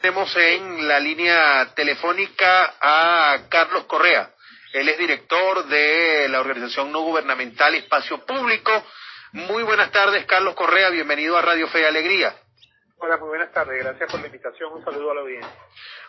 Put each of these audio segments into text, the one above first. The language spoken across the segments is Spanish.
Tenemos en la línea telefónica a Carlos Correa. Él es director de la organización no gubernamental Espacio Público. Muy buenas tardes, Carlos Correa. Bienvenido a Radio Fe y Alegría. Hola, muy buenas tardes. Gracias por la invitación. Un saludo a la audiencia.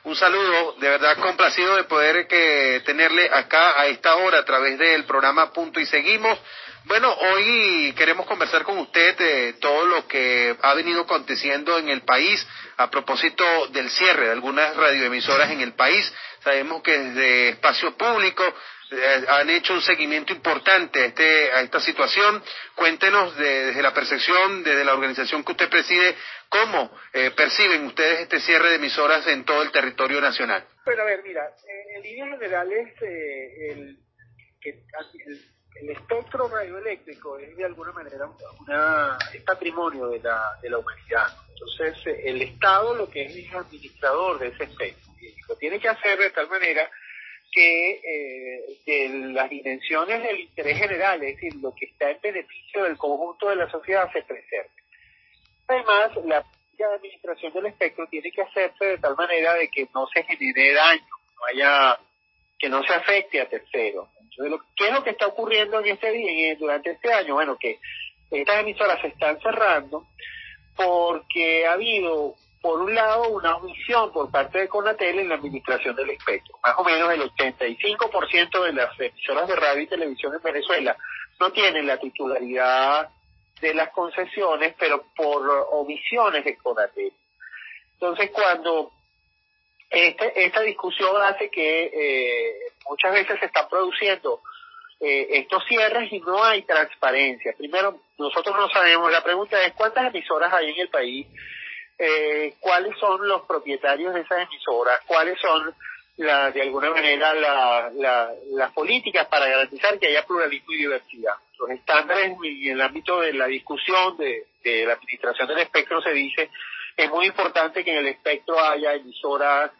Un saludo, de verdad complacido de poder que tenerle acá a esta hora a través del programa Punto y Seguimos. Bueno, hoy queremos conversar con usted de todo lo que ha venido aconteciendo en el país a propósito del cierre de algunas radioemisoras en el país. Sabemos que desde espacio público eh, han hecho un seguimiento importante a, este, a esta situación. Cuéntenos desde la percepción, desde la organización que usted preside, cómo eh, perciben ustedes este cierre de emisoras en todo el territorio nacional. Bueno, a ver, mira, en líneas generales, eh, el, el el espectro radioeléctrico es de alguna manera una, es patrimonio de la, de la humanidad. Entonces, el Estado lo que es es administrador de ese espectro lo tiene que hacer de tal manera que, eh, las dimensiones del interés general, es decir, lo que está en beneficio del conjunto de la sociedad, se preserve. Además, la administración del espectro tiene que hacerse de tal manera de que no se genere daño, no haya, que no se afecte a terceros. ¿Qué es lo que está ocurriendo en este día, durante este año? Bueno, que estas emisoras se están cerrando porque ha habido, por un lado, una omisión por parte de Conatel en la administración del espectro. Más o menos el 85% de las emisoras de radio y televisión en Venezuela no tienen la titularidad de las concesiones, pero por omisiones de Conatel. Entonces, cuando este, esta discusión hace que eh, muchas veces se están produciendo eh, estos cierres y no hay transparencia. Primero, nosotros no sabemos, la pregunta es cuántas emisoras hay en el país, eh, cuáles son los propietarios de esas emisoras, cuáles son la, de alguna manera la, las políticas para garantizar que haya pluralismo y diversidad. Los estándares en el ámbito de la discusión de, de la administración del espectro se dice es muy importante que en el espectro haya emisoras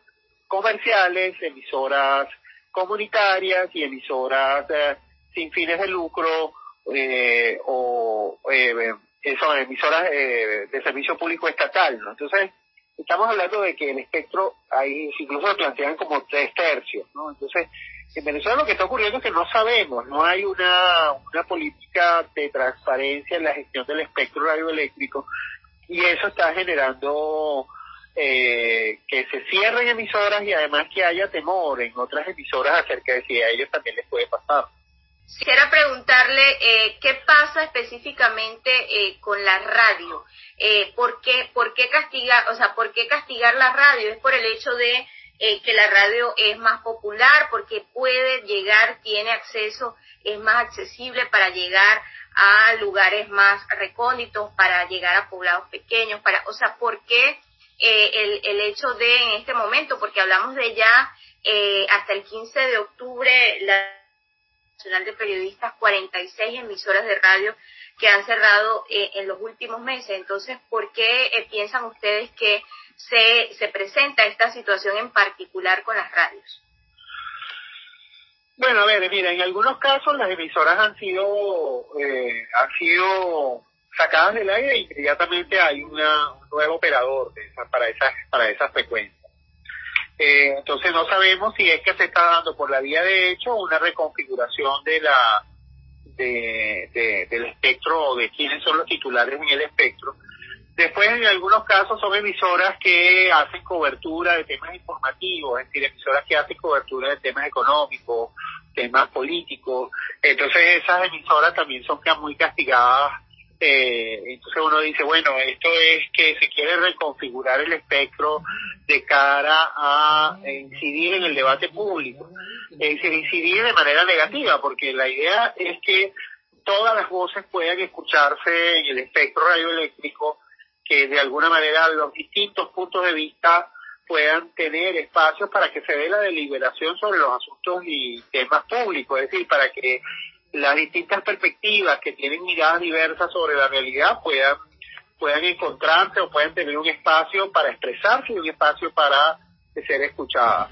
comerciales, emisoras comunitarias y emisoras eh, sin fines de lucro eh, o eh, son emisoras de servicio público estatal. ¿no? Entonces, estamos hablando de que el espectro, ahí incluso lo plantean como tres tercios. ¿no? Entonces, en Venezuela lo que está ocurriendo es que no sabemos, no hay una, una política de transparencia en la gestión del espectro radioeléctrico y eso está generando eh, que se cierren emisoras y además que haya temor en otras emisoras acerca de si a ellos también les puede pasar. Quisiera preguntarle eh, qué pasa específicamente eh, con la radio. Eh, ¿por, qué, ¿Por qué castigar, o sea, por qué castigar la radio? ¿Es por el hecho de eh, que la radio es más popular, porque puede llegar, tiene acceso, es más accesible para llegar a lugares más recónditos, para llegar a poblados pequeños, para, o sea, ¿por qué eh, el, el hecho de en este momento, porque hablamos de ya eh, hasta el 15 de octubre, la Nacional de Periodistas, 46 emisoras de radio que han cerrado eh, en los últimos meses. Entonces, ¿por qué piensan ustedes que se, se presenta esta situación en particular con las radios? Bueno, a ver, mira, en algunos casos las emisoras han sido, eh, han sido sacadas del aire e inmediatamente hay una, un nuevo operador para esas para esas frecuencias. Eh, entonces no sabemos si es que se está dando por la vía de hecho una reconfiguración de la de, del espectro o de quiénes son los titulares en el espectro. Después, en algunos casos, son emisoras que hacen cobertura de temas informativos, es decir, emisoras que hacen cobertura de temas económicos, temas políticos. Entonces, esas emisoras también son muy castigadas eh, entonces uno dice, bueno, esto es que se quiere reconfigurar el espectro de cara a incidir en el debate público, es decir, incidir de manera negativa, porque la idea es que todas las voces puedan escucharse en el espectro radioeléctrico, que de alguna manera los distintos puntos de vista puedan tener espacios para que se dé la deliberación sobre los asuntos y temas públicos, es decir, para que las distintas perspectivas que tienen miradas diversas sobre la realidad puedan puedan encontrarse o puedan tener un espacio para expresarse y un espacio para ser escuchadas.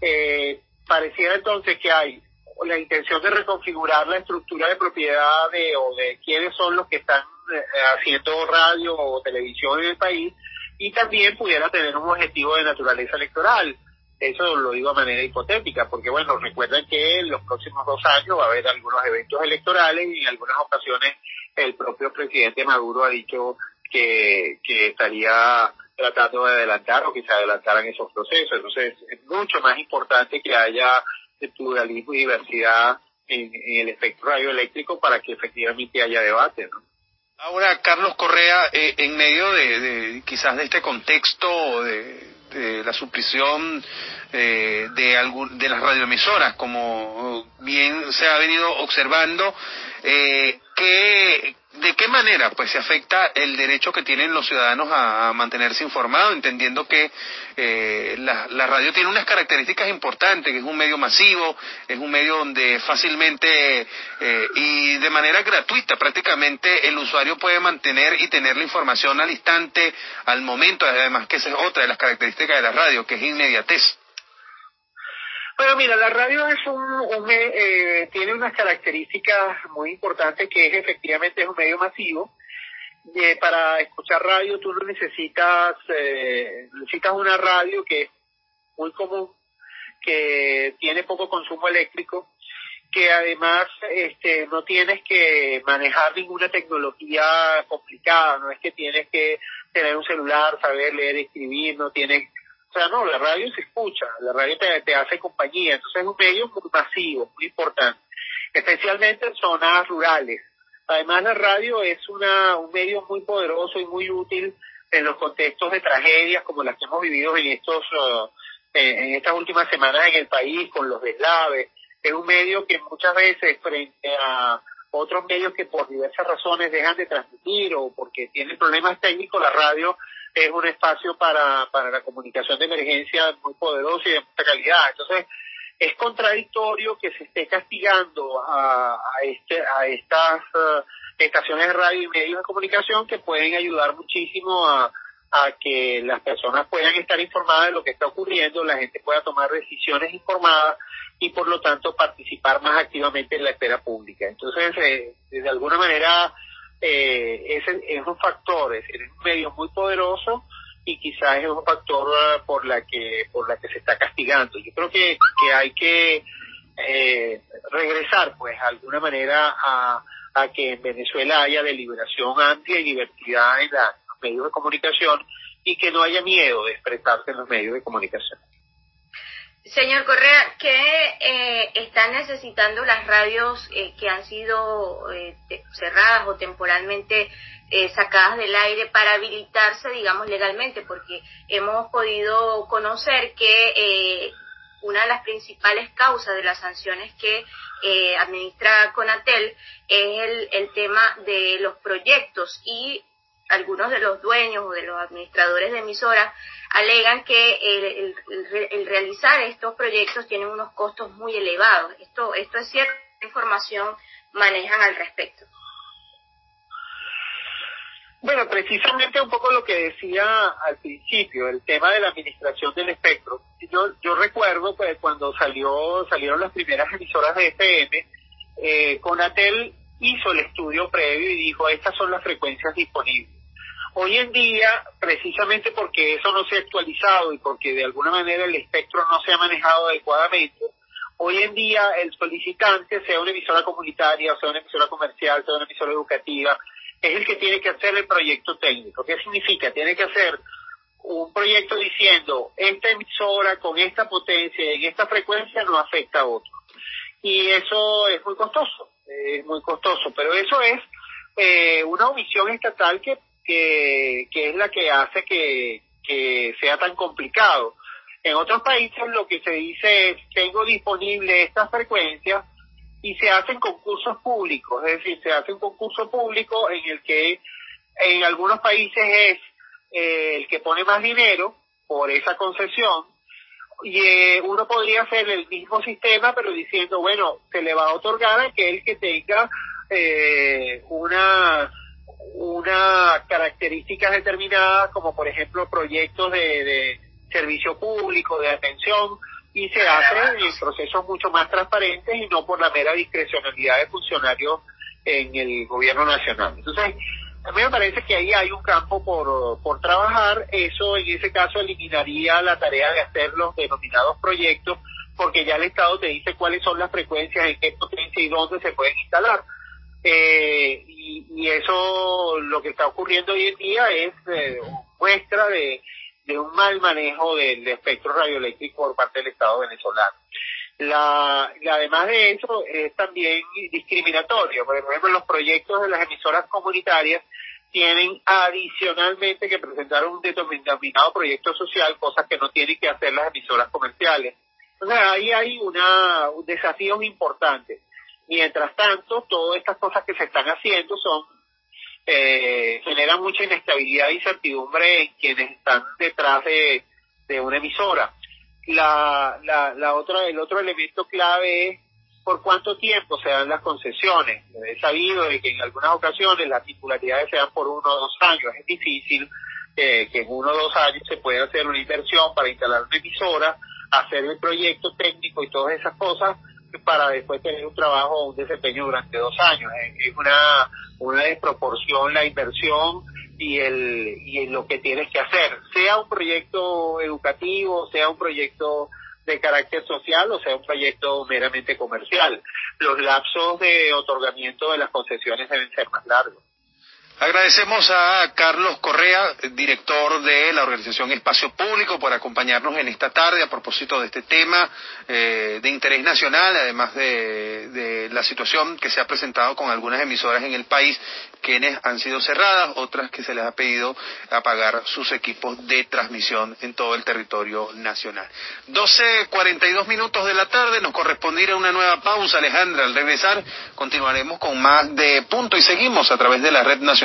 Eh, pareciera entonces que hay la intención de reconfigurar la estructura de propiedad de, o de quiénes son los que están eh, haciendo radio o televisión en el país y también pudiera tener un objetivo de naturaleza electoral. Eso lo digo de manera hipotética, porque bueno, recuerden que en los próximos dos años va a haber algunos eventos electorales y en algunas ocasiones el propio presidente Maduro ha dicho que, que estaría tratando de adelantar o que se adelantaran esos procesos. Entonces es mucho más importante que haya pluralismo y diversidad en, el espectro radioeléctrico para que efectivamente haya debate. ¿no? Ahora, Carlos Correa, eh, en medio de, quizás de este contexto de, la supresión eh, de, de las radioemisoras, como bien se ha venido observando, eh, ¿qué, ¿De qué manera pues se afecta el derecho que tienen los ciudadanos a, mantenerse informados, entendiendo que eh, la, radio tiene unas características importantes, que es un medio masivo, es un medio donde fácilmente eh, y de manera gratuita prácticamente el usuario puede mantener y tener la información al instante, al momento, además que esa es otra de las características de la radio, que es inmediatez. Bueno, mira, la radio es un, eh, tiene unas características muy importantes que es efectivamente es un medio masivo. Eh, para escuchar radio tú no necesitas eh, necesitas una radio que es muy común, que tiene poco consumo eléctrico, que además este, no tienes que manejar ninguna tecnología complicada, no es que tienes que tener un celular, saber leer, escribir, no tienes o sea, no, la radio se escucha, la radio te, hace compañía, entonces es un medio muy masivo, muy importante, especialmente en zonas rurales. Además, la radio es una, un medio muy poderoso y muy útil en los contextos de tragedias como las que hemos vivido en estos uh, en estas últimas semanas en el país con los deslaves. Es un medio que muchas veces frente a otros medios que por diversas razones dejan de transmitir o porque tienen problemas técnicos, la radio es un espacio para, para la comunicación de emergencia muy poderoso y de mucha calidad. Entonces, es contradictorio que se esté castigando a, este, estas uh, estaciones de radio y medios de comunicación que pueden ayudar muchísimo a, que las personas puedan estar informadas de lo que está ocurriendo, la gente pueda tomar decisiones informadas y por lo tanto participar más activamente en la esfera pública. Entonces, eh, de alguna manera, eh, es, es un factor, es un medio muy poderoso y quizás es un factor eh, por la que por la que se está castigando. Yo creo que, que hay que eh, regresar, pues, de alguna manera a, a que en Venezuela haya deliberación amplia y diversidad en, la, los medios de comunicación y que no haya miedo de expresarse en los medios de comunicación. Señor Correa, ¿qué eh, están necesitando las radios eh, que han sido eh, cerradas o temporalmente eh, sacadas del aire para habilitarse, digamos, legalmente? Porque hemos podido conocer que una de las principales causas de las sanciones que administra Conatel es el, el tema de los proyectos y algunos de los dueños o de los administradores de emisoras alegan que el, el, realizar estos proyectos tiene unos costos muy elevados. Esto, esto es cierto, ¿qué información manejan al respecto? Bueno, precisamente un poco lo que decía al principio, el tema de la administración del espectro. Yo, yo recuerdo pues, cuando salió salieron las primeras emisoras de FM, eh, Conatel hizo el estudio previo y dijo, estas son las frecuencias disponibles Hoy en día, precisamente porque eso no se ha actualizado y porque de alguna manera el espectro no se ha manejado adecuadamente, hoy en día el solicitante, sea una emisora comunitaria, sea una emisora comercial, sea una emisora educativa, es el que tiene que hacer el proyecto técnico. ¿Qué significa? Tiene que hacer un proyecto diciendo, esta emisora con esta potencia y en esta frecuencia no afecta a otro. Y eso es muy costoso, es muy costoso, pero eso es eh, una omisión estatal que que, es la que hace que, que sea tan complicado. En otros países lo que se dice es, tengo disponible estas frecuencias y se hacen concursos públicos, es decir, se hace un concurso público en el que en algunos países es eh, el que pone más dinero por esa concesión, y eh, uno podría hacer el mismo sistema, pero diciendo, bueno, se le va a otorgar a aquel que tenga eh, una una características determinadas, como por ejemplo proyectos de, de servicio público, de atención, y se hace en procesos mucho más transparentes y no por la mera discrecionalidad de funcionarios en el gobierno nacional. Entonces, a mí me parece que ahí hay un campo por, por trabajar. Eso en ese caso eliminaría la tarea de hacer los denominados proyectos, porque ya el Estado te dice cuáles son las frecuencias, en qué potencia y dónde se pueden instalar. Eh, y, eso lo que está ocurriendo hoy en día es eh, muestra de, un mal manejo del espectro radioeléctrico por parte del Estado venezolano. La, además de eso, es también discriminatorio. Por ejemplo, los proyectos de las emisoras comunitarias tienen adicionalmente que presentar un determinado proyecto social, cosas que no tienen que hacer las emisoras comerciales. Entonces ahí hay una, un desafío importante. Mientras tanto, todas estas cosas que se están haciendo son eh, generan mucha inestabilidad y incertidumbre en quienes están detrás de, de una emisora. La, la, la otra, el otro elemento clave es por cuánto tiempo se dan las concesiones. He sabido de que en algunas ocasiones las titularidades se dan por uno o dos años. Es difícil eh, que en uno o dos años se pueda hacer una inversión para instalar una emisora, hacer el proyecto técnico y todas esas cosas para después tener un trabajo o un desempeño durante dos años. Es una, una desproporción la inversión y el y lo que tienes que hacer, sea un proyecto educativo, sea un proyecto de carácter social o sea un proyecto meramente comercial. Los lapsos de otorgamiento de las concesiones deben ser más largos. Agradecemos a Carlos Correa, director de la organización Espacio Público, por acompañarnos en esta tarde a propósito de este tema eh, de interés nacional, además de, la situación que se ha presentado con algunas emisoras en el país, quienes han sido cerradas, otras que se les ha pedido apagar sus equipos de transmisión en todo el territorio nacional. 12.42 minutos de la tarde, nos correspondirá una nueva pausa, Alejandra. Al regresar continuaremos con más de punto y seguimos a través de la red